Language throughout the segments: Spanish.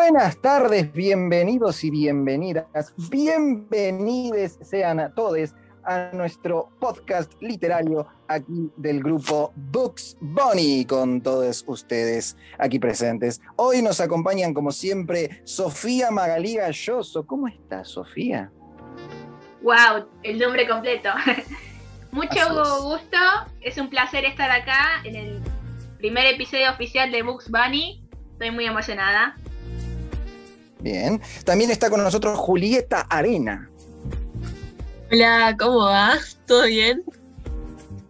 Buenas tardes, bienvenidos y bienvenidas, bienvenides sean a todos a nuestro podcast literario aquí del grupo Books Bunny con todos ustedes aquí presentes. Hoy nos acompañan como siempre Sofía Magalí Galloso. ¿Cómo estás, Sofía? Wow, el nombre completo. Mucho gusto, es un placer estar acá en el primer episodio oficial de Books Bunny. Estoy muy emocionada. Bien. También está con nosotros Julieta Arena. Hola, ¿cómo va? ¿Todo bien?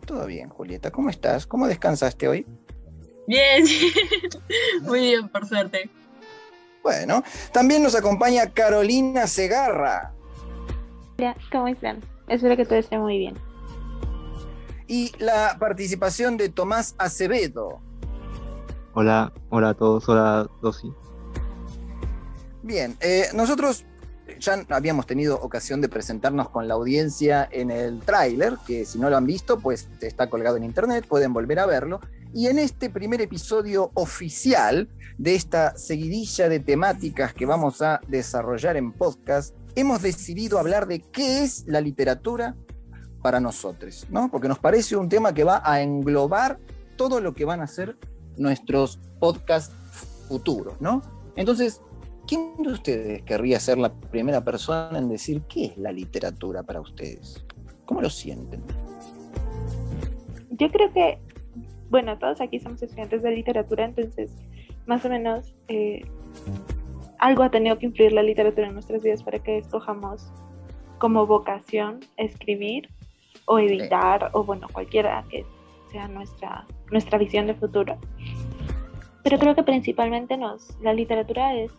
Todo bien, Julieta. ¿Cómo estás? ¿Cómo descansaste hoy? Bien, muy bien, por suerte. Bueno, también nos acompaña Carolina Segarra. Hola, ¿cómo están? Espero que todo esté muy bien. Y la participación de Tomás Acevedo. Hola, hola a todos, hola Dosi. Bien, eh, nosotros ya habíamos tenido ocasión de presentarnos con la audiencia en el tráiler, que si no lo han visto, pues está colgado en internet, pueden volver a verlo. Y en este primer episodio oficial de esta seguidilla de temáticas que vamos a desarrollar en podcast, hemos decidido hablar de qué es la literatura para nosotros, ¿no? Porque nos parece un tema que va a englobar todo lo que van a ser nuestros podcasts futuros, ¿no? Entonces, ¿quién de ustedes querría ser la primera persona en decir qué es la literatura para ustedes? ¿Cómo lo sienten? Yo creo que, bueno, todos aquí somos estudiantes de literatura, entonces, más o menos, eh, algo ha tenido que influir la literatura en nuestras vidas para que escojamos como vocación escribir o editar o bueno, cualquiera que sea nuestra, nuestra visión de futuro. Pero creo que principalmente nos, la literatura es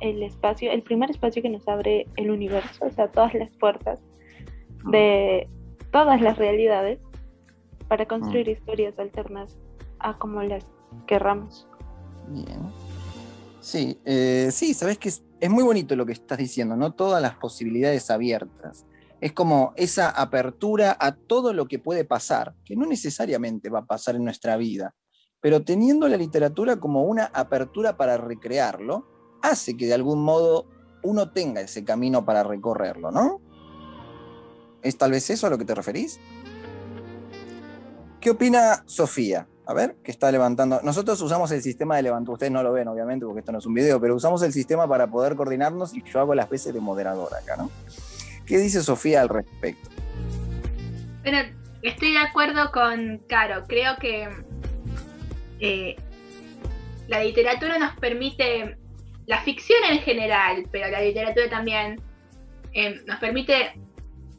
el espacio, el primer espacio que nos abre el universo, o sea, todas las puertas de todas las realidades para construir historias alternas a como las querramos. Bien. Sí, eh, sí, sabes que es, es, muy bonito lo que estás diciendo, ¿no? Todas las posibilidades abiertas. Es como esa apertura a todo lo que puede pasar, que no necesariamente va a pasar en nuestra vida, pero teniendo la literatura como una apertura para recrearlo, hace que de algún modo uno tenga ese camino para recorrerlo, ¿no? ¿Es tal vez eso a lo que te referís? ¿Qué opina Sofía? A ver, que está levantando. Nosotros usamos el sistema de levantar. Ustedes no lo ven, obviamente, porque esto no es un video, pero usamos el sistema para poder coordinarnos y yo hago las veces de moderador acá, ¿no? ¿Qué dice Sofía al respecto? Bueno, estoy de acuerdo con Caro. Creo que eh, la literatura nos permite, la ficción en general, pero la literatura también, eh, nos permite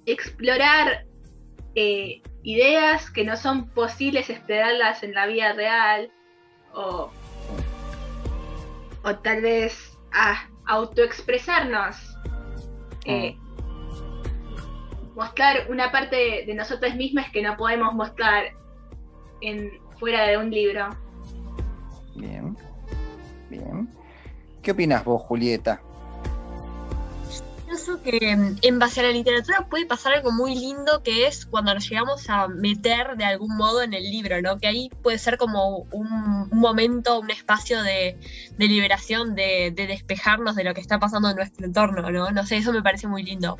explorar eh, ideas que no son posibles explorarlas en la vida real o, o tal vez autoexpresarnos. Eh, mostrar una parte de nosotras mismas que no podemos mostrar en, fuera de un libro. Bien, bien. ¿Qué opinas vos, Julieta? Pienso que mm, en base a la literatura puede pasar algo muy lindo que es cuando nos llegamos a meter de algún modo en el libro, ¿no? Que ahí puede ser como un, un momento, un espacio de, de liberación, de, de, despejarnos de lo que está pasando en nuestro entorno, ¿no? No sé, eso me parece muy lindo.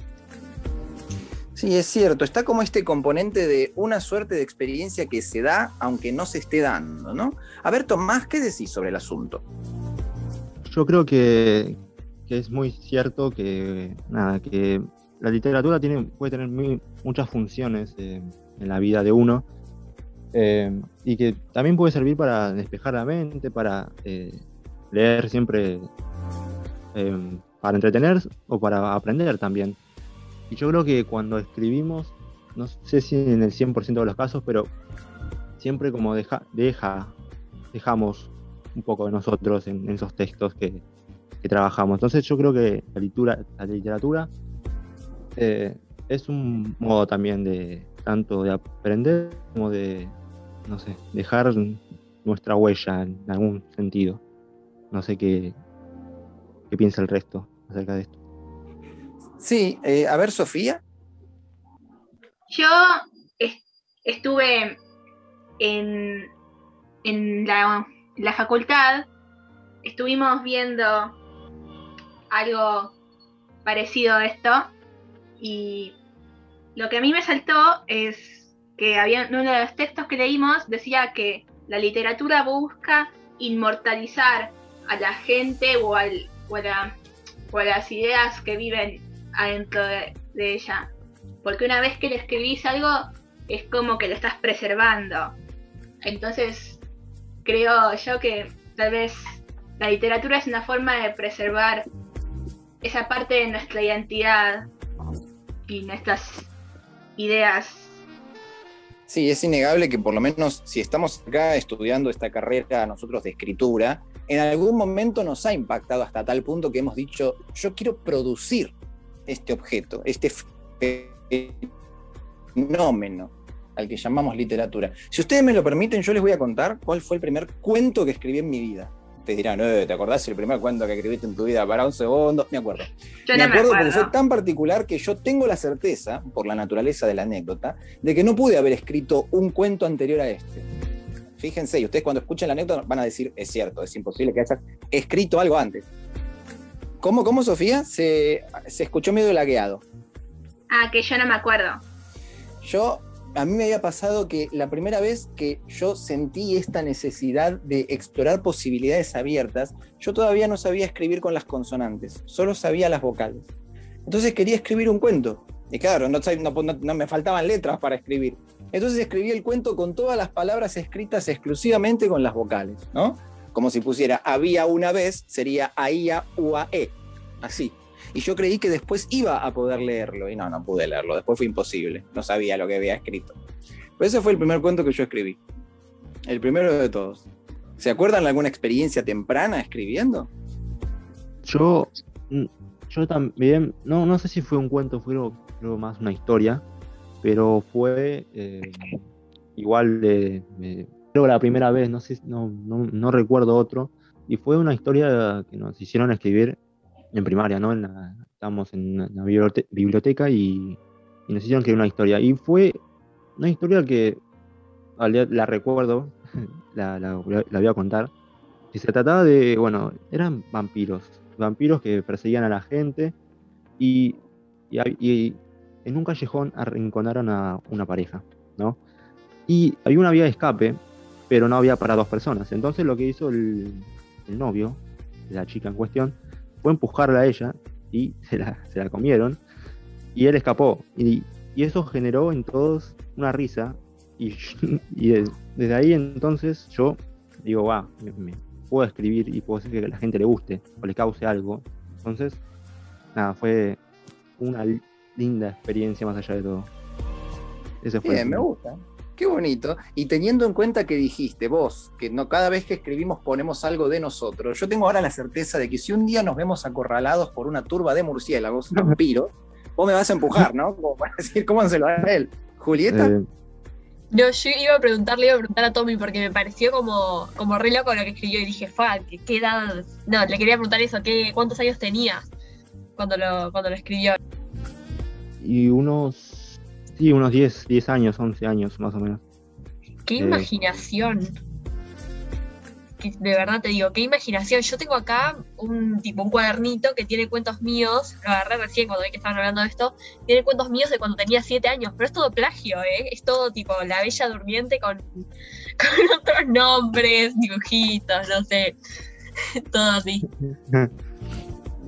Sí, es cierto, está como este componente de una suerte de experiencia que se da aunque no se esté dando, ¿no? A ver, Tomás, ¿qué decís sobre el asunto? Yo creo que, es muy cierto que, nada, que la literatura puede tener muy, muchas funciones eh, en la vida de uno eh, y que también puede servir para despejar la mente, para eh, leer siempre, para entretener o para aprender también. Y yo creo que cuando escribimos, no sé si en el 100% de los casos, pero siempre como deja, dejamos un poco de nosotros en, en esos textos que, que, trabajamos. Entonces yo creo que la literatura, la literatura eh, es un modo también de tanto de aprender como de, no sé, dejar nuestra huella en algún sentido. No sé qué, qué piensa el resto acerca de esto. Sí, eh, a ver, Sofía. Yo est estuve en, en la, la, facultad, estuvimos viendo algo parecido a esto. Y lo que a mí me saltó es que había uno de los textos que leímos decía que la literatura busca inmortalizar a la gente o, al, o, a, las ideas que viven adentro de, de ella. Porque una vez que le escribís algo, es como que lo estás preservando. Entonces, creo yo que tal vez la literatura es una forma de preservar esa parte de nuestra identidad y nuestras ideas. Sí, es innegable que por lo menos si estamos acá estudiando esta carrera nosotros de escritura, en algún momento nos ha impactado hasta tal punto que hemos dicho, yo quiero producir este objeto, este fenómeno al que llamamos literatura. Si ustedes me lo permiten, yo les voy a contar cuál fue el primer cuento que escribí en mi vida. Ustedes dirán, eh, ¿te acordás el primer cuento que escribiste en tu vida? Para un segundo. Me acuerdo. me, acuerdo porque fue tan particular que yo tengo la certeza, por la naturaleza de la anécdota, de que no pude haber escrito un cuento anterior a este. Fíjense, y ustedes cuando escuchen la anécdota van a decir, es cierto, es imposible que hayas escrito algo antes. ¿Cómo, cómo Sofía? Se, se escuchó medio lagueado. Ah, que yo no me acuerdo. Yo a mí me había pasado que la primera vez que yo sentí esta necesidad de explorar posibilidades abiertas, yo todavía no sabía escribir con las consonantes, solo sabía las vocales. Entonces quería escribir un cuento. Y claro, no, no, me faltaban letras para escribir. Entonces escribí el cuento con todas las palabras escritas exclusivamente con las vocales, ¿no? Como si pusiera había una vez, sería aía, ua, e. Así. Y yo creí que después iba a poder leerlo, y no, no pude leerlo, después fue imposible, no sabía lo que había escrito. Pero ese fue el primer cuento que yo escribí, el primero de todos. ¿Se acuerdan de alguna experiencia temprana escribiendo? Yo, mm, yo también, no, no sé si fue un cuento, fue creo, más una historia, pero fue eh, igual de, creo que la primera vez, no sé, no, no, no recuerdo otro, y fue una historia que nos hicieron escribir en primaria, ¿no? estábamos en la biblioteca y, nos hicieron escribir una historia. Y fue una historia que la recuerdo, la, voy a contar. Y se trataba de, bueno, eran vampiros, vampiros que perseguían a la gente y, en un callejón arrinconaron a una pareja, ¿no? Y había una vía de escape, pero no había para dos personas. Entonces lo que hizo el, novio la chica en cuestión fue empujarla a ella y se la, se la comieron y él escapó. Y, y, eso generó en todos una risa y, y desde ahí entonces yo digo, va, me, puedo escribir y puedo hacer que a la gente le guste o le cause algo. Entonces, nada, fue una linda experiencia más allá de todo. Ese fue Bien, me gusta. Qué bonito. Y teniendo en cuenta que dijiste vos, que no cada vez que escribimos ponemos algo de nosotros, yo tengo ahora la certeza de que si un día nos vemos acorralados por una turba de murciélagos, vampiros, vos me vas a empujar, ¿no? Como para decir cómo se lo a él. Julieta. Eh. No, yo iba a preguntarle, iba a preguntar a Tommy porque me pareció como, como re loco lo que escribió y dije, fuck, ¿qué, edad? No, le quería preguntar eso, ¿qué, ¿cuántos años tenía cuando lo, cuando lo escribió? Y unos Sí, unos 10, 10 años, 11 años más o menos. Qué eh, imaginación. de verdad te digo, qué imaginación. Yo tengo acá un tipo un cuadernito que tiene cuentos míos, lo agarré recién cuando vi que estaban hablando de esto, tiene cuentos míos de cuando tenía 7 años, pero es todo plagio, ¿eh? Es todo tipo La Bella Durmiente con, con otros nombres, dibujitos, no sé, todo así.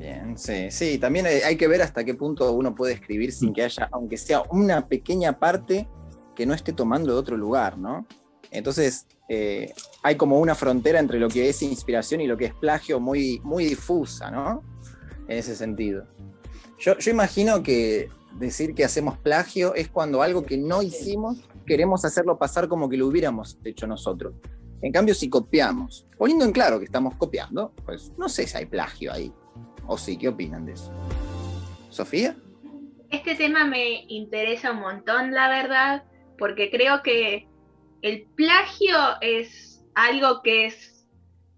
Bien, sí, sí, también hay que ver hasta qué punto uno puede escribir sin que haya, aunque sea una pequeña parte que no esté tomando de otro lugar, ¿no? Entonces, eh, hay como una frontera entre lo que es inspiración y lo que es plagio muy, muy difusa, ¿no? En ese sentido. Yo, yo imagino que decir que hacemos plagio es cuando algo que no hicimos queremos hacerlo pasar como que lo hubiéramos hecho nosotros. En cambio, si copiamos, poniendo en claro que estamos copiando, pues no sé si hay plagio ahí. ¿O sí? ¿Qué opinan de eso? ¿Sofía? Este tema me interesa un montón, la verdad, porque creo que el plagio es algo que es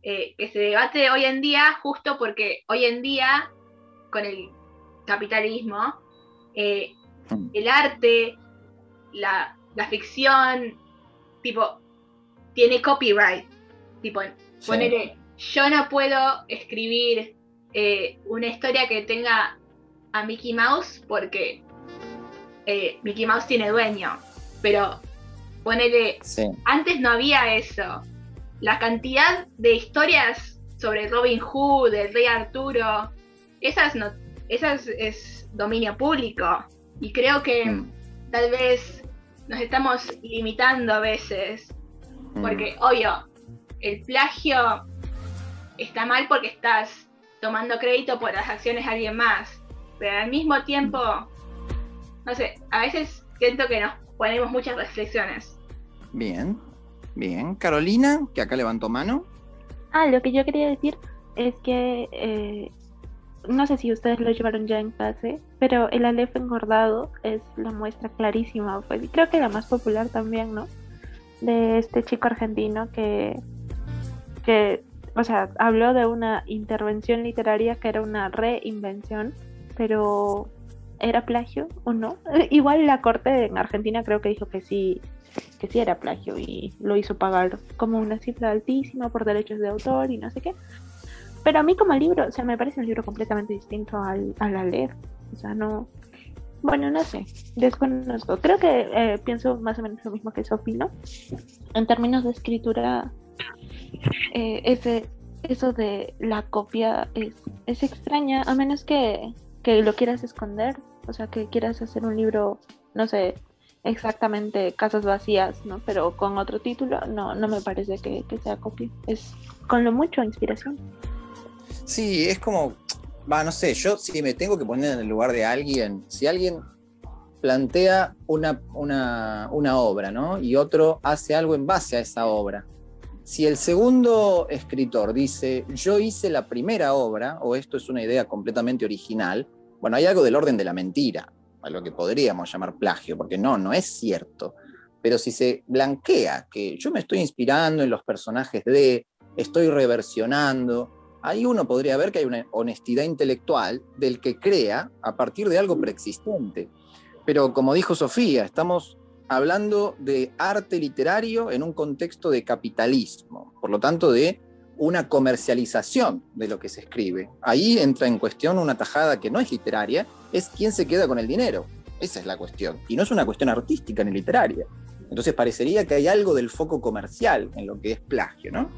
eh, que se debate hoy en día, justo porque hoy en día, con el capitalismo, eh, mm. el arte, la, ficción, tipo, tiene copyright. Tipo, yo no puedo escribir eh, una historia que tenga a Mickey Mouse porque eh, Mickey Mouse tiene dueño, pero ponele, antes no había eso. La cantidad de historias sobre Robin Hood, el rey Arturo, esas no, esas es dominio público. Y creo que mm. tal vez nos estamos limitando a veces. Mm. Porque, obvio, el plagio está mal porque estás tomando crédito por las acciones de alguien más. Pero al mismo tiempo, no sé, a veces siento que nos ponemos muchas reflexiones. Bien, bien. Carolina, que acá levantó mano. Ah, lo que yo quería decir es que eh, no sé si ustedes lo llevaron ya en clase, pero el Aleph engordado es la muestra clarísima, pues, y creo que la más popular también, ¿no? De este chico argentino que, que, o sea, habló de una intervención literaria que era una reinvención, pero ¿era plagio o no? Igual la corte en Argentina creo que dijo que sí, que sí era plagio y lo hizo pagar como una cifra altísima por derechos de autor y no sé qué. Pero a mí como libro, o sea, me parece un libro completamente distinto al, al leer. O sea, no... Bueno, no sé, desconozco. Creo que eh, pienso más o menos lo mismo que Sophie, ¿no? En términos de escritura, eh, ese, eso de la copia es, es extraña, a menos que, que lo quieras esconder, o sea, que quieras hacer un libro, no sé, exactamente Casas Vacías, ¿no? Pero con otro título, no, no me parece que, que sea copia. Es con lo mucho inspiración. Sí, es como, va, no sé, yo si me tengo que poner en el lugar de alguien, si alguien plantea una, una, obra, ¿no? Y otro hace algo en base a esa obra. Si el segundo escritor dice, yo hice la primera obra, o esto es una idea completamente original, bueno, hay algo del orden de la mentira, a lo que podríamos llamar plagio, porque no, no es cierto. Pero si se blanquea que yo me estoy inspirando en los personajes de, estoy reversionando, ahí uno podría ver que hay una honestidad intelectual del que crea a partir de algo preexistente. Pero como dijo Sofía, estamos hablando de arte literario en un contexto de capitalismo, por lo tanto de una comercialización de lo que se escribe. Ahí entra en cuestión una tajada que no es literaria, es quién se queda con el dinero. Esa es la cuestión. Y no es una cuestión artística ni literaria. Entonces parecería que hay algo del foco comercial en lo que es plagio, ¿no?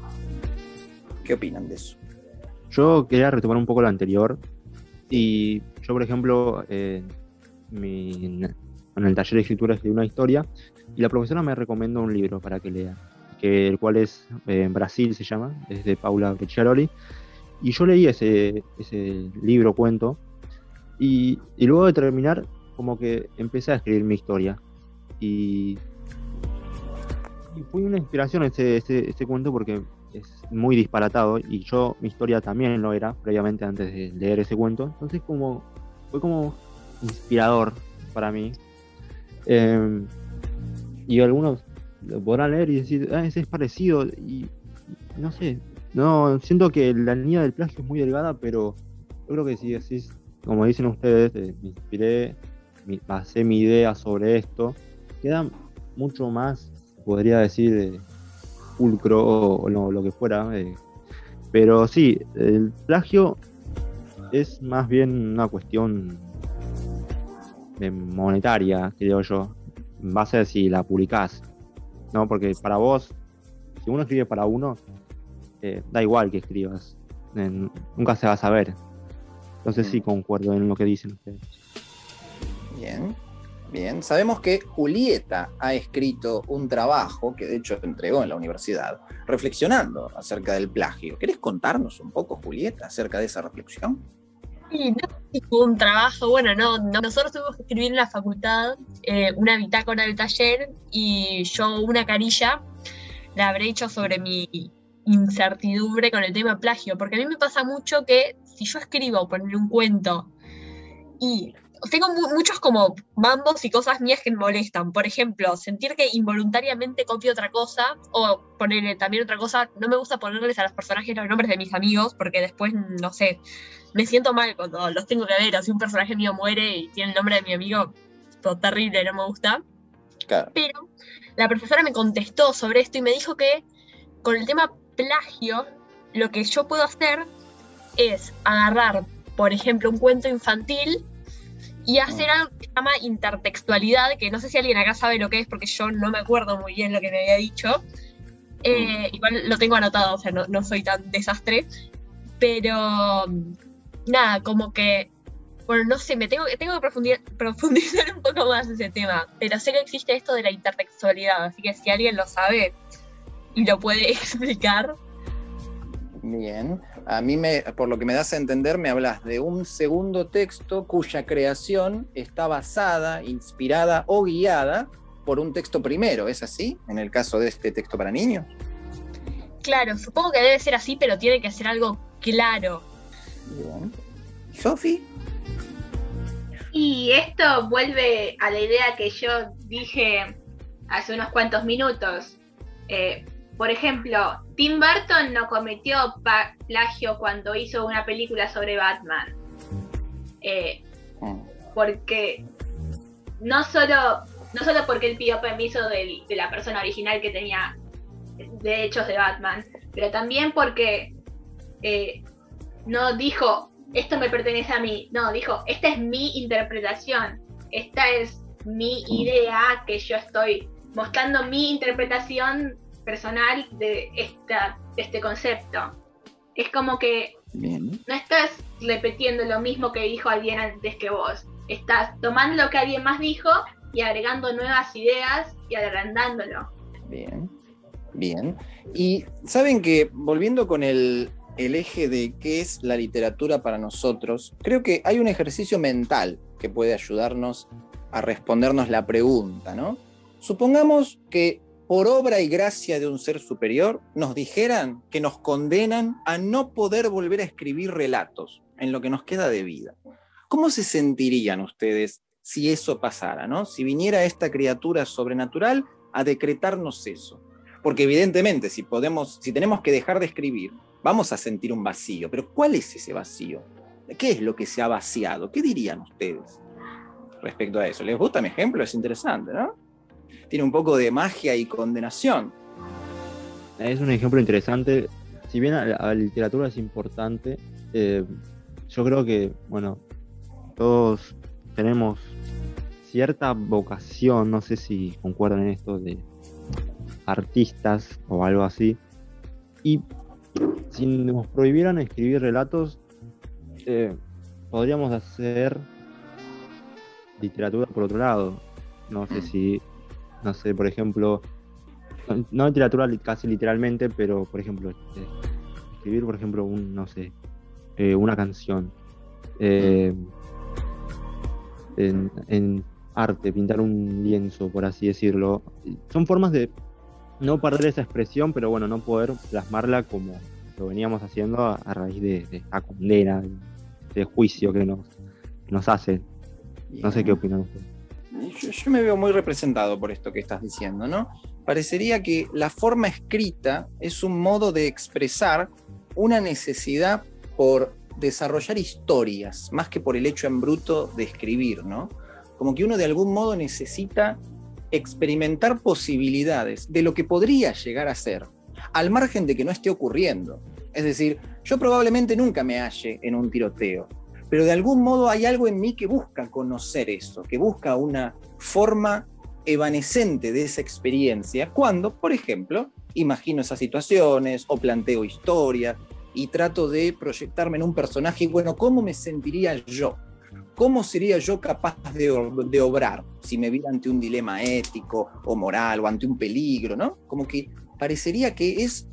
¿Qué opinan de eso? Yo quería retomar un poco lo anterior. Y yo, por ejemplo, eh, en el taller de escritura escribí una historia y la profesora me recomendó un libro para que lea, que, el cual es en eh, Brasil, se llama, es de Paula Brecciaroli. Y yo leí ese, ese libro, cuento, y, y, luego de terminar, como que empecé a escribir mi historia. Y, y fue una inspiración ese, ese, ese cuento porque es muy disparatado y yo mi historia también lo era previamente antes de leer ese cuento entonces como fue como inspirador para mí em, y algunos lo podrán leer y decir ah, ese es parecido y, no sé no siento que la línea del plagio es muy delgada pero yo creo que si decís como dicen ustedes eh, me inspiré me, basé mi idea sobre esto queda mucho más podría decir pulcro o, lo, que fuera. Eh. Pero sí, el plagio es más bien una cuestión monetaria, creo yo, en base a si la publicás. ¿no? Porque para vos, si uno escribe para uno, eh, da igual que escribas. nunca se va a saber. Entonces sí mm. concuerdo en lo que dicen ustedes. Bien. Bien, sabemos que Julieta ha escrito un trabajo que de hecho entregó en la universidad, reflexionando acerca del plagio. ¿Querés contarnos un poco, Julieta, acerca de esa reflexión? Sí, no un trabajo, bueno, no, nosotros tuvimos que escribir en la facultad eh, una bitácora del taller y yo una carilla la habré hecho sobre mi incertidumbre con el tema plagio, porque a mí me pasa mucho que si yo escribo, poner un cuento y tengo muchos como mambos y cosas mías que me molestan. Por ejemplo, sentir que involuntariamente copio otra cosa o ponerle también otra cosa. No me gusta ponerles a los personajes los nombres de mis amigos porque después, no sé, me siento mal cuando los tengo que ver. O si un personaje mío muere y tiene el nombre de mi amigo, todo terrible, no me gusta. Pero la profesora me contestó sobre esto y me dijo que con el tema plagio, lo que yo puedo hacer es agarrar, por ejemplo, un cuento infantil y hacer algo que se llama intertextualidad, que no sé si alguien acá sabe lo que es, porque yo no me acuerdo muy bien lo que me había dicho. Eh, igual lo tengo anotado, o sea, no, no soy tan desastre. Pero nada, como que bueno, no sé, me tengo, tengo que profundizar, profundizar un poco más ese tema, pero sé que existe esto de la intertextualidad, así que si alguien lo sabe y lo puede explicar. Bien, a mí me, por lo que me das a entender, me hablas de un segundo texto cuya creación está basada, inspirada o guiada por un texto primero, ¿es así? En el caso de este texto para niños. Claro, supongo que debe ser así, pero tiene que ser algo claro. Bien. ¿Sofi? Y esto vuelve a la idea que yo dije hace unos cuantos minutos. Eh, por ejemplo, Tim Burton no cometió plagio cuando hizo una película sobre Batman. Eh, porque no solo, no solo porque él pidió permiso de, la persona original que tenía derechos de Batman, pero también porque eh, no dijo esto me pertenece a mí. No, dijo, esta es mi interpretación, esta es mi idea que yo estoy mostrando mi interpretación personal de, esta, este concepto. Es como que no estás repitiendo lo mismo que dijo alguien antes que vos. Estás tomando lo que alguien más dijo y agregando nuevas ideas y agrandándolo. Bien, bien. Y saben que, volviendo con el, el eje de qué es la literatura para nosotros, creo que hay un ejercicio mental que puede ayudarnos a respondernos la pregunta, ¿no? Supongamos que por obra y gracia de un ser superior nos dijeran que nos condenan a no poder volver a escribir relatos en lo que nos queda de vida. ¿Cómo se sentirían ustedes si eso pasara, ¿no? Si viniera esta criatura sobrenatural a decretarnos eso. Porque evidentemente si podemos si tenemos que dejar de escribir, vamos a sentir un vacío. Pero ¿cuál es ese vacío? ¿Qué es lo que se ha vaciado? ¿Qué dirían ustedes respecto a eso? ¿Les gusta mi ejemplo? Es interesante, ¿no? Tiene un poco de magia y condenación. Es un ejemplo interesante. Si bien la, literatura es importante, eh, yo creo que, bueno, todos tenemos cierta vocación, no sé si concuerdan en esto, de artistas o algo así. Y si nos prohibieran escribir relatos, eh, podríamos hacer literatura por otro lado. No sé si, no sé, por ejemplo, no literatura casi literalmente, pero por ejemplo, este, escribir, por ejemplo, un, no sé, eh, una canción. Eh, en arte, pintar un lienzo, por así decirlo. Son formas de no perder esa expresión, pero bueno, no poder plasmarla como lo veníamos haciendo a, raíz de, esta condena, de, juicio que nos, nos hace. No sé qué opinan ustedes. Yo, me veo muy representado por esto que estás diciendo, ¿no? Parecería que la forma escrita es un modo de expresar una necesidad por desarrollar historias, más que por el hecho en bruto de escribir, ¿no? Como que uno de algún modo necesita experimentar posibilidades de lo que podría llegar a ser, al margen de que no esté ocurriendo. Es decir, yo probablemente nunca me halle en un tiroteo, pero de algún modo hay algo en mí que busca conocer eso, que busca una forma evanescente de esa experiencia, cuando, por ejemplo, imagino esas situaciones o planteo historias y trato de proyectarme en un personaje y bueno, ¿cómo me sentiría yo? ¿cómo sería yo capaz de, obrar si me viera ante un dilema ético o moral o ante un peligro, ¿no? Como que parecería que es,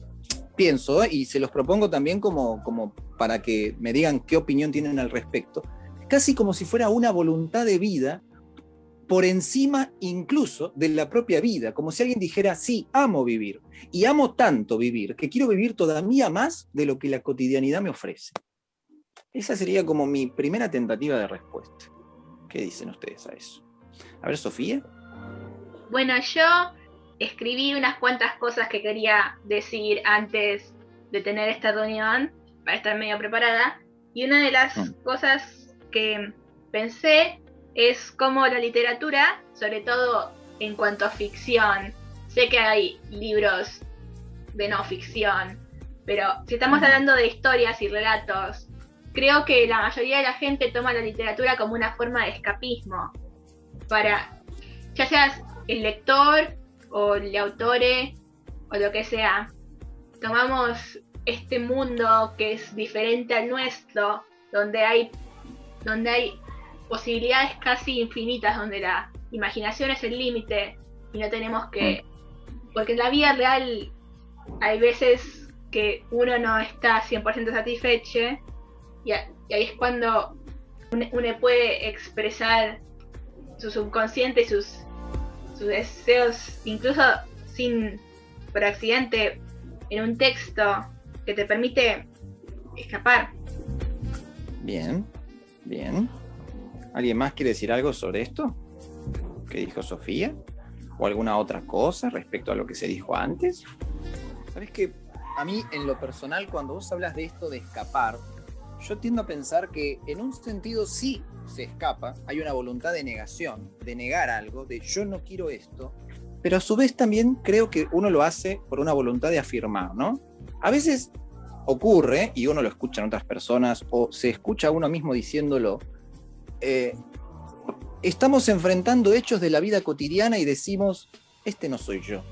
pienso, y se los propongo también como, como para que me digan qué opinión tienen al respecto, casi como si fuera una voluntad de vida por encima incluso de la propia vida, como si alguien dijera, sí, amo vivir, y amo tanto vivir, que quiero vivir todavía más de lo que la cotidianidad me ofrece. Esa sería como mi primera tentativa de respuesta. ¿Qué dicen ustedes a eso? A ver, Sofía. Bueno, yo escribí unas cuantas cosas que quería decir antes de tener esta reunión para estar medio preparada. Y una de las mm. cosas que pensé es cómo la literatura, sobre todo en cuanto a ficción, sé que hay libros de no ficción, pero si estamos hablando de historias y relatos creo que la mayoría de la gente toma la literatura como una forma de escapismo. Para, ya seas el lector o el autor o lo que sea, tomamos este mundo que es diferente al nuestro, donde hay, donde hay posibilidades casi infinitas, donde la imaginación es el límite y no tenemos que... Porque en la vida real hay veces que uno no está 100% satisfecho y, ahí es cuando uno, puede expresar su subconsciente y sus, sus deseos, incluso sin por accidente, en un texto que te permite escapar. Bien, bien. ¿Alguien más quiere decir algo sobre esto? ¿Qué dijo Sofía? ¿O alguna otra cosa respecto a lo que se dijo antes? Sabes que a mí, en lo personal, cuando vos hablas de esto de escapar, yo tiendo a pensar que en un sentido sí se escapa, hay una voluntad de negación, de negar algo, de yo no quiero esto, pero a su vez también creo que uno lo hace por una voluntad de afirmar, ¿no? A veces ocurre, y uno lo escucha en otras personas, o se escucha a uno mismo diciéndolo, eh, estamos enfrentando hechos de la vida cotidiana y decimos, este no soy yo.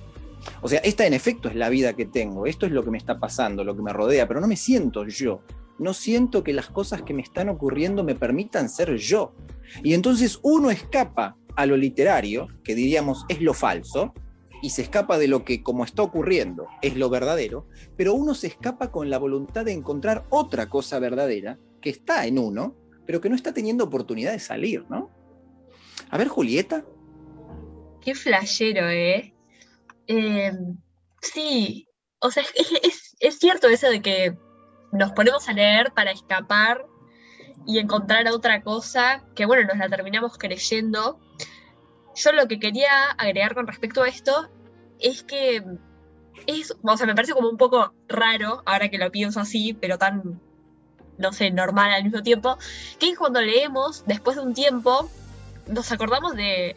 O sea, esta en efecto es la vida que tengo, esto es lo que me está pasando, lo que me rodea, pero no me siento yo. No siento que las cosas que me están ocurriendo me permitan ser yo. Y entonces uno escapa a lo literario, que diríamos es lo falso, y se escapa de lo que como está ocurriendo es lo verdadero, pero uno se escapa con la voluntad de encontrar otra cosa verdadera que está en uno, pero que no está teniendo oportunidad de salir, ¿no? A ver, Julieta. Qué flashero, ¿eh? eh sí, o sea, es, es cierto eso de que nos ponemos a leer para escapar y encontrar otra cosa que, bueno, nos la terminamos creyendo. Yo lo que quería agregar con respecto a esto es que es, o sea, me parece como un poco raro, ahora que lo pienso así, pero tan, no sé, normal al mismo tiempo, que cuando leemos, después de un tiempo, nos acordamos de,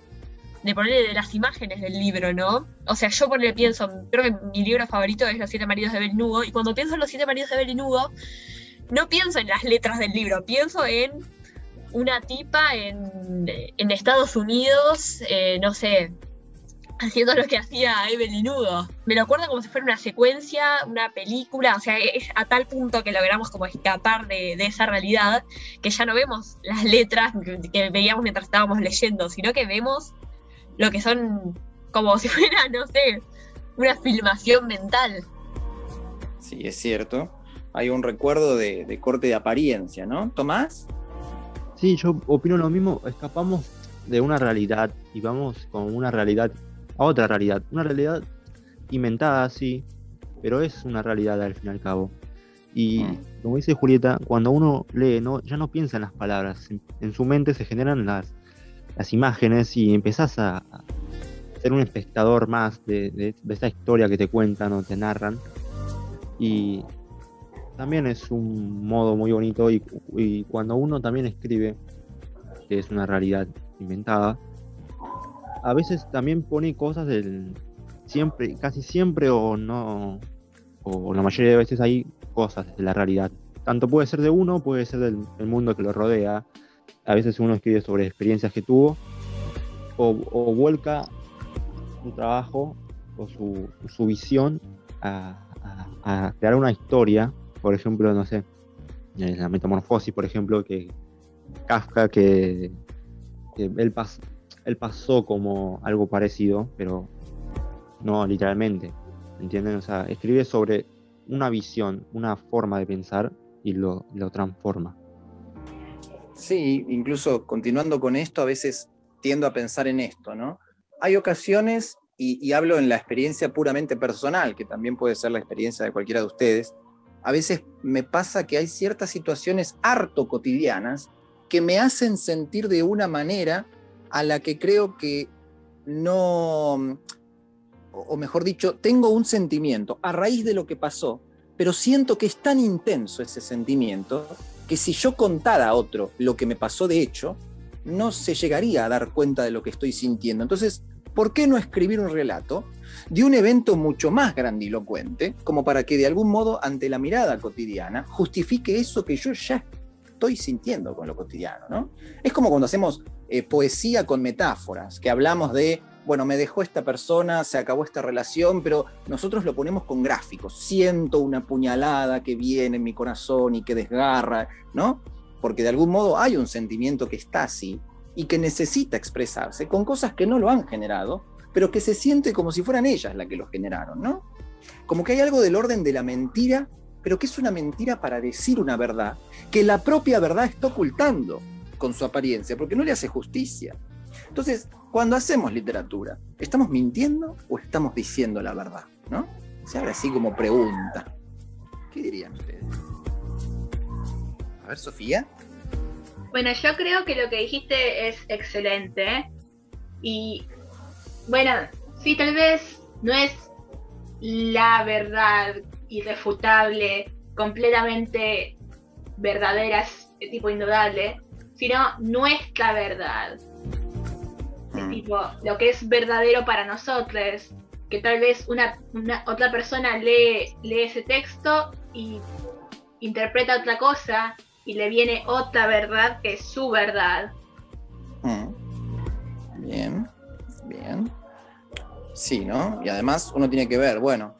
de ponerle de las imágenes del libro, ¿no? O sea, yo pienso, creo que mi libro favorito es Los siete maridos de Belnudo, y cuando pienso en Los siete maridos de Belnudo, no pienso en las letras del libro, pienso en una tipa en, Estados Unidos, eh, no sé, haciendo lo que hacía Evelyn Nudo. Me lo acuerdo como si fuera una secuencia, una película, o sea, es a tal punto que logramos como escapar de, esa realidad que ya no vemos las letras que, veíamos mientras estábamos leyendo, sino que vemos lo que son como si fuera, no sé, una filmación mental. Sí, es cierto hay un recuerdo de, corte de apariencia, ¿no? Tomás. Sí, yo opino lo mismo, escapamos de una realidad y vamos con una realidad a otra realidad, una realidad inventada, sí, pero es una realidad al fin y al cabo. Y mm. como dice Julieta, cuando uno lee, no, ya no piensa en las palabras, en, su mente se generan las, las imágenes y empezás a, ser un espectador más de, de, de, esa historia que te cuentan o te narran. Y también es un modo muy bonito y, cuando uno también escribe, que es una realidad inventada, a veces también pone cosas del siempre, casi siempre o no, o la mayoría de veces hay cosas de la realidad. Tanto puede ser de uno, puede ser del, mundo que lo rodea. A veces uno escribe sobre experiencias que tuvo o, vuelca su trabajo o su, visión a crear una historia por ejemplo, no sé, eh, la metamorfosis, por ejemplo, que Kafka, que, él, él pasó como algo parecido, pero no literalmente, ¿entienden? O sea, escribe sobre una visión, una forma de pensar y lo, lo transforma. Sí, incluso continuando con esto, a veces tiendo a pensar en esto, ¿no? Hay ocasiones, y, y, hablo en la experiencia puramente personal, que también puede ser la experiencia de cualquiera de ustedes, a veces me pasa que hay ciertas situaciones harto cotidianas que me hacen sentir de una manera a la que creo que no, o mejor dicho, tengo un sentimiento a raíz de lo que pasó, pero siento que es tan intenso ese sentimiento que si yo contara a otro lo que me pasó de hecho, no se llegaría a dar cuenta de lo que estoy sintiendo. Entonces, ¿por qué no escribir un relato de un evento mucho más grandilocuente, como para que de algún modo ante la mirada cotidiana justifique eso que yo ya estoy sintiendo con lo cotidiano, ¿no? Es como cuando hacemos eh, poesía con metáforas, que hablamos de, bueno, me dejó esta persona, se acabó esta relación, pero nosotros lo ponemos con gráficos. Siento una puñalada que viene en mi corazón y que desgarra, ¿no? Porque de algún modo hay un sentimiento que está así y que necesita expresarse con cosas que no lo han generado, pero que se siente como si fueran ellas las que lo generaron, ¿no? Como que hay algo del orden de la mentira, pero que es una mentira para decir una verdad, que la propia verdad está ocultando con su apariencia, porque no le hace justicia. Entonces, cuando hacemos literatura, ¿estamos mintiendo o estamos diciendo la verdad? ¿No? Se abre así como pregunta. ¿Qué dirían ustedes? A ver, Sofía. Bueno, yo creo que lo que dijiste es excelente. Y bueno, sí, tal vez no es la verdad irrefutable, completamente verdadera, tipo indudable, sino nuestra verdad. Tipo, lo que es verdadero para nosotros, que tal vez una, otra persona lee, lee ese texto y interpreta otra cosa y le viene otra verdad que es su verdad. Mm. Bien, bien. Sí, ¿no? Y además uno tiene que ver, bueno,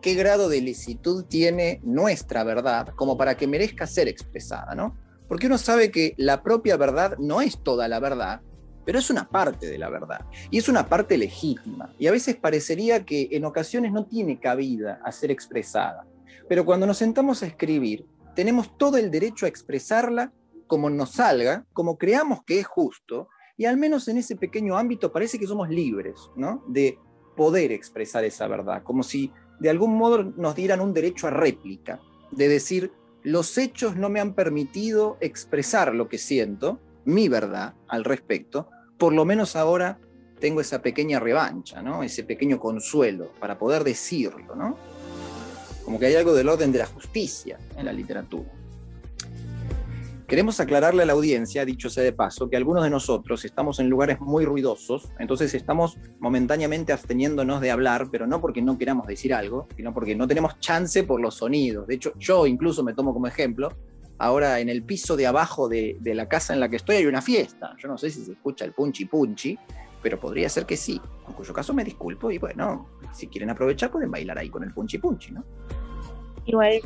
qué grado de licitud tiene nuestra verdad como para que merezca ser expresada, ¿no? Porque uno sabe que la propia verdad no es toda la verdad, pero es una parte de la verdad. Y es una parte legítima. Y a veces parecería que en ocasiones no tiene cabida a ser expresada. Pero cuando nos sentamos a escribir, tenemos todo el derecho a expresarla como nos salga, como creamos que es justo, y al menos en ese pequeño ámbito parece que somos libres, ¿no? De poder expresar esa verdad, como si de algún modo nos dieran un derecho a réplica, de decir, los hechos no me han permitido expresar lo que siento, mi verdad al respecto, por lo menos ahora tengo esa pequeña revancha, ¿no? ese pequeño consuelo para poder decirlo. ¿no? Como que hay algo del orden de la justicia en la literatura. Queremos aclararle a la audiencia, dicho sea de paso, que algunos de nosotros estamos en lugares muy ruidosos, entonces estamos momentáneamente absteniéndonos de hablar, pero no porque no queramos decir algo, sino porque no tenemos chance por los sonidos. De hecho, yo incluso me tomo como ejemplo, ahora en el piso de abajo de, la casa en la que estoy hay una fiesta. Yo no sé si se escucha el punchi punchi, pero podría ser que sí, en cuyo caso me disculpo y bueno, si quieren aprovechar pueden bailar ahí con el punchi punchi, ¿no? Igual,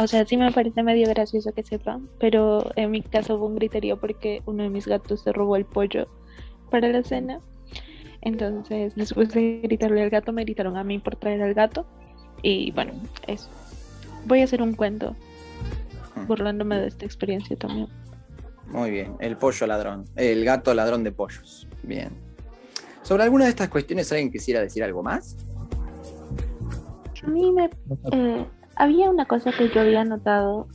o sea, sí me parece medio gracioso que sepan, pero en mi caso hubo un griterío porque uno de mis gatos se robó el pollo para la cena. Entonces, después de gritarle al gato, me gritaron a mí por traer al gato. Y bueno, eso. Voy a hacer un cuento burlándome de esta experiencia también. Muy bien, el pollo ladrón, el gato ladrón de pollos. Bien. Sobre alguna de estas cuestiones, ¿alguien quisiera decir algo más? A mí me, eh, había una cosa que yo había notado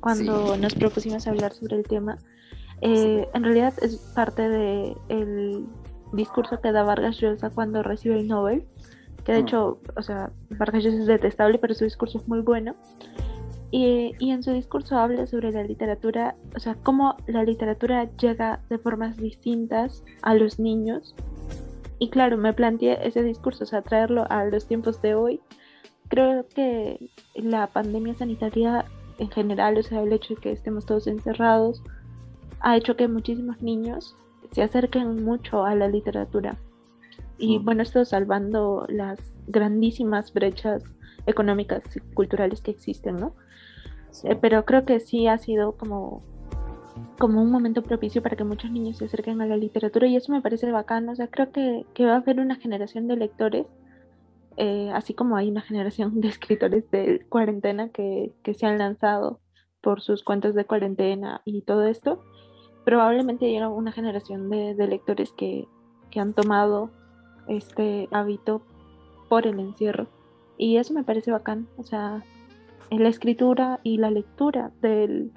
cuando nos propusimos hablar sobre el tema. Eh, en realidad es parte del discurso que da Vargas Llosa cuando recibe el Nobel, que de mm. hecho, o sea, Vargas Llosa es detestable, pero su discurso es muy bueno. Y, y, en su discurso habla sobre la literatura, o sea, cómo la literatura llega de formas distintas a los niños. Y claro, me planteé ese discurso, o sea, traerlo a los tiempos de hoy creo que la pandemia sanitaria en general, o sea, el hecho de que estemos todos encerrados, ha hecho que muchísimos niños se acerquen mucho a la literatura. Y bueno, esto salvando las grandísimas brechas económicas y culturales que existen, ¿no? Eh, pero creo que sí ha sido como, como un momento propicio para que muchos niños se acerquen a la literatura y eso me parece bacano. O sea, creo que, que va a haber una generación de lectores eh, así como hay una generación de escritores de cuarentena que, se han lanzado por sus cuentas de cuarentena y todo esto, probablemente hay una generación de, lectores que, han tomado este hábito por el encierro. Y eso me parece bacán, o sea, la escritura y la lectura del,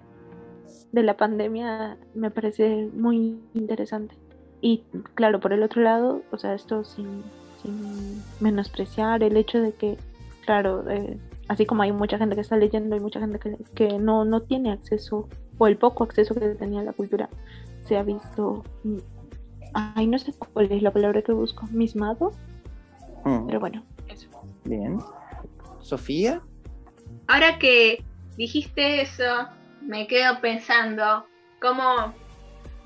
de la pandemia me parece muy interesante. Y claro, por el otro lado, o sea, esto sin, sin menospreciar el hecho de que, claro, eh, así como hay mucha gente que está leyendo, hay mucha gente que, no, no tiene acceso, o el poco acceso que tenía a la cultura, se ha visto, mm, ay, no sé cuál es la palabra que busco, mismado, mm. pero bueno, eso. Bien. Sofía. Ahora que dijiste eso, me quedo pensando cómo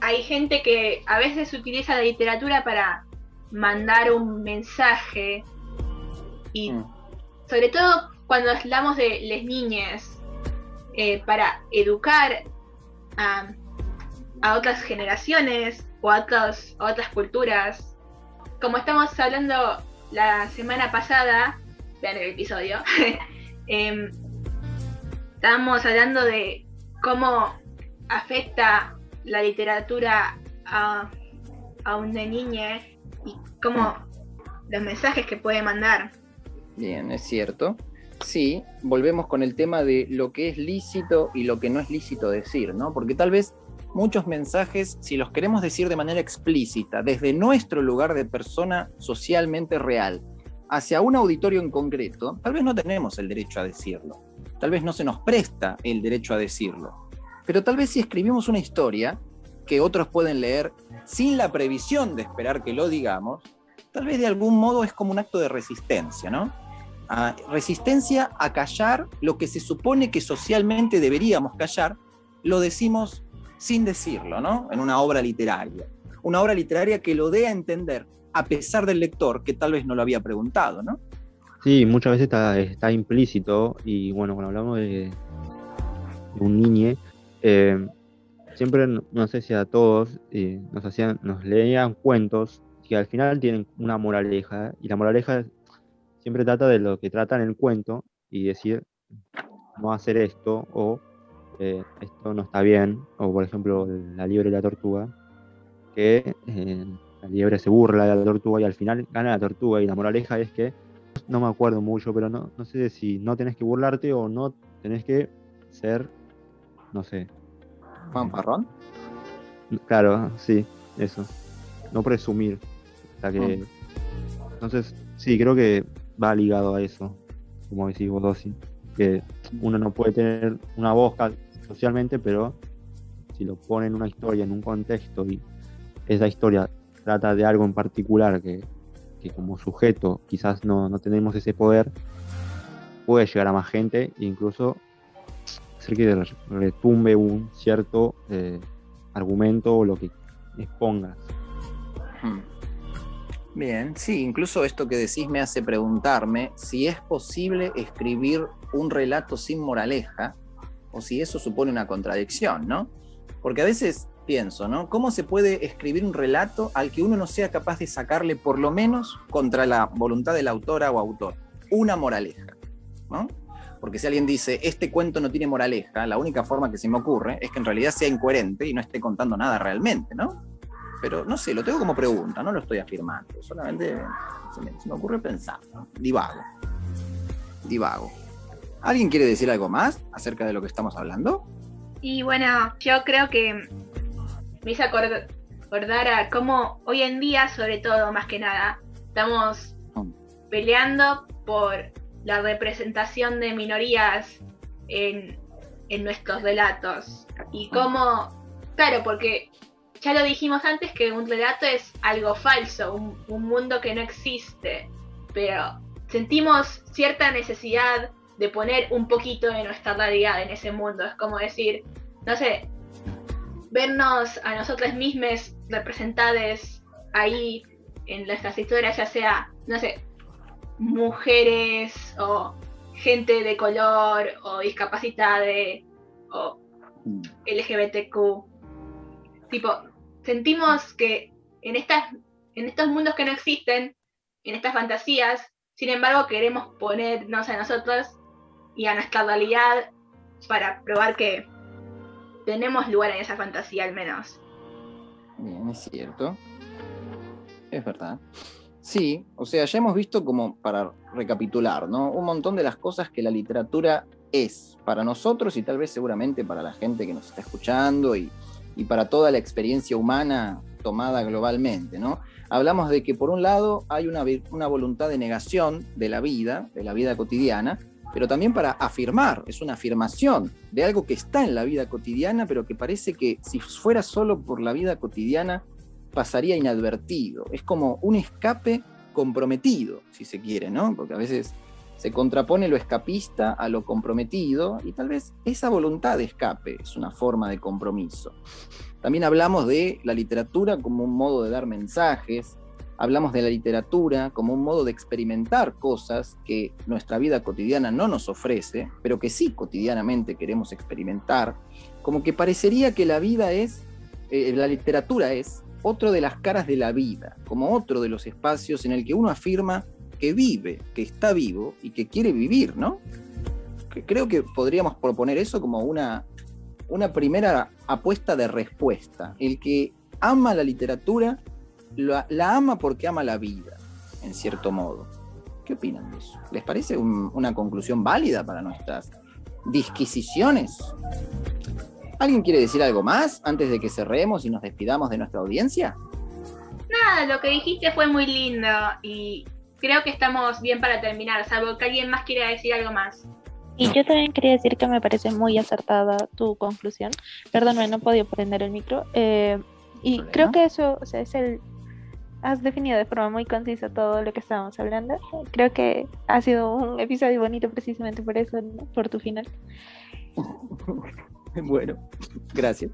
hay gente que a veces utiliza la literatura para mandar un mensaje y Mm. sobre todo cuando hablamos de las niñas eh, para educar a, a otras generaciones o a, otros- a otras culturas como estamos hablando la semana pasada vean el episodio em, estábamos hablando de cómo afecta la literatura a, a una niña y cómo los mensajes que puede mandar. Bien, es cierto. Sí, volvemos con el tema de lo que es lícito y lo que no es lícito decir, ¿no? Porque tal vez muchos mensajes, si los queremos decir de manera explícita, desde nuestro lugar de persona socialmente real, hacia un auditorio en concreto, tal vez no tenemos el derecho a decirlo. Tal vez no se nos presta el derecho a decirlo. Pero tal vez si escribimos una historia que otros pueden leer sin la previsión de esperar que lo digamos, tal vez de algún modo es como un acto de resistencia, ¿no? Resistencia a callar lo que se supone que socialmente deberíamos callar, lo decimos sin decirlo, ¿no? En una obra literaria. Una obra literaria que lo dé a entender, a pesar del lector que tal vez no lo había preguntado, ¿no? Sí, muchas veces está, implícito y bueno, cuando hablamos de, un niño, eh, siempre, no no sé si a todos, eh, nos, hacían, nos leían cuentos que al final tienen una moraleja y la moraleja siempre trata de lo que trata en el cuento y decir no hacer esto o eh, esto no está bien, o por ejemplo la liebre y la tortuga, que eh, la liebre se burla de la tortuga y al final gana la tortuga y la moraleja es que no me acuerdo mucho, pero no, no sé si no tenés que burlarte o no tenés que ser, no sé. Fanfarrón. Claro, sí, eso. No presumir. O sea que. Entonces, sí, creo que va ligado a eso, como decís vos, Dossi. Que uno no puede tener una voz socialmente, pero si lo pone en una historia, en un contexto, y esa historia trata de algo en particular que, que como sujeto quizás no, no tenemos ese poder, puede llegar a más gente e incluso hacer que re- retumbe un cierto eh, argumento o lo que expongas. Hmm. Bien, sí, incluso esto que decís me hace preguntarme si es posible escribir un relato sin moraleja o si eso supone una contradicción, ¿no? Porque a veces pienso, ¿no? ¿Cómo se puede escribir un relato al que uno no sea capaz de sacarle por lo menos contra la voluntad de la autora o autor una moraleja, ¿no? Porque si alguien dice, este cuento no tiene moraleja, la única forma que se me ocurre es que en realidad sea incoherente y no esté contando nada realmente, ¿no? Pero no sé, lo tengo como pregunta, no lo estoy afirmando, solamente se me, se me ocurre pensar, ¿no? divago, divago. ¿Alguien quiere decir algo más acerca de lo que estamos hablando? Y bueno, yo creo que me hizo acord- acordar a cómo hoy en día, sobre todo, más que nada, estamos peleando por la representación de minorías en, en nuestros relatos. Y cómo, claro, porque ya lo dijimos antes que un relato es algo falso, un, un mundo que no existe, pero sentimos cierta necesidad de poner un poquito de nuestra realidad en ese mundo. Es como decir, no sé, vernos a nosotras mismas representadas ahí en nuestras historias, ya sea, no sé, mujeres o gente de color o discapacidades o LGBTQ. Tipo, sentimos que en, estas, en estos mundos que no existen, en estas fantasías, sin embargo queremos ponernos a nosotros y a nuestra realidad para probar que tenemos lugar en esa fantasía al menos. Bien, es cierto. Es verdad. Sí, o sea, ya hemos visto como para recapitular, ¿no? Un montón de las cosas que la literatura es para nosotros y tal vez seguramente para la gente que nos está escuchando y, y para toda la experiencia humana tomada globalmente, ¿no? Hablamos de que por un lado hay una, una voluntad de negación de la vida, de la vida cotidiana, pero también para afirmar, es una afirmación de algo que está en la vida cotidiana, pero que parece que si fuera solo por la vida cotidiana pasaría inadvertido. Es como un escape comprometido, si se quiere, ¿no? Porque a veces Se contrapone lo escapista a lo comprometido y tal vez esa voluntad de escape es una forma de compromiso. También hablamos de la literatura como un modo de dar mensajes, hablamos de la literatura como un modo de experimentar cosas que nuestra vida cotidiana no nos ofrece, pero que sí cotidianamente queremos experimentar, como que parecería que la vida es, eh, la literatura es otro de las caras de la vida, como otro de los espacios en el que uno afirma que vive, que está vivo y que quiere vivir, ¿no? Creo que podríamos proponer eso como una, una primera apuesta de respuesta. El que ama la literatura la, ama porque ama la vida, en cierto modo. ¿Qué opinan de eso? ¿Les parece una conclusión válida para nuestras disquisiciones? ¿Alguien quiere decir algo más antes de que cerremos y nos despidamos de nuestra audiencia? Nada, lo que dijiste fue muy lindo y creo que estamos bien para terminar, salvo que alguien más quiera decir algo más. Y yo también quería decir que me parece muy acertada tu conclusión. Perdón, no he podido prender el micro. Eh, y creo que eso o sea, es el has definido de forma muy concisa todo lo que estábamos hablando. Creo que ha sido un episodio bonito precisamente por eso, por tu final. bueno, gracias.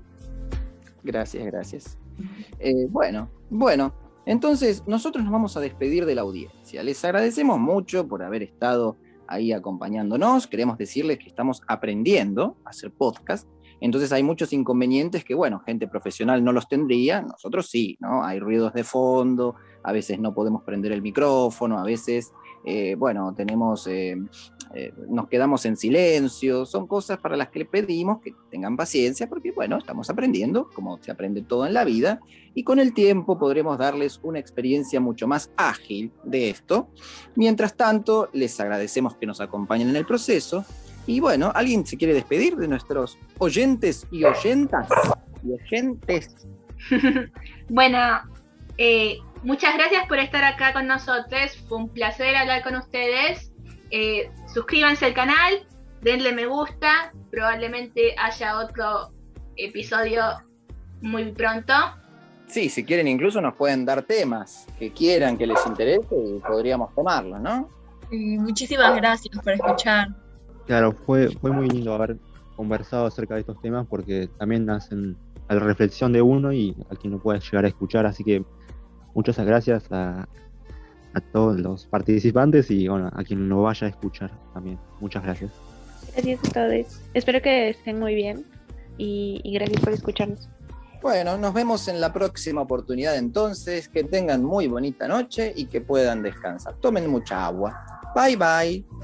Gracias, gracias. Eh, bueno, bueno, entonces nosotros nos vamos a despedir de la audiencia. Les agradecemos mucho por haber estado ahí acompañándonos. Queremos decirles que estamos aprendiendo a hacer podcast entonces hay muchos inconvenientes que, bueno, gente profesional no los tendría, nosotros sí, ¿no? Hay ruidos de fondo, a veces no podemos prender el micrófono, a veces, eh, bueno, tenemos, eh, eh, nos quedamos en silencio, son cosas para las que le pedimos que tengan paciencia, porque, bueno, estamos aprendiendo, como se aprende todo en la vida, y con el tiempo podremos darles una experiencia mucho más ágil de esto. Mientras tanto, les agradecemos que nos acompañen en el proceso y bueno, ¿alguien se quiere despedir de nuestros oyentes y oyentas? Y oyentes. bueno, eh, muchas gracias por estar acá con nosotros. Fue un placer hablar con ustedes. Eh, suscríbanse al canal, denle me gusta. Probablemente haya otro episodio muy pronto. Sí, si quieren incluso nos pueden dar temas que quieran, que les interese y podríamos tomarlo, ¿no? muchísimas gracias por escuchar. Claro, fue, fue muy lindo haber conversado acerca de estos temas porque también hacen a la reflexión de uno y a quien no puede llegar a escuchar. Así que muchas gracias a, todos los participantes y bueno, a quien no vaya a escuchar también. Muchas gracias. Gracias a todos. Espero que estén muy bien y, y gracias por escucharnos. Bueno, nos vemos en la próxima oportunidad entonces. Que tengan muy bonita noche y que puedan descansar. Tomen mucha agua. Bye bye.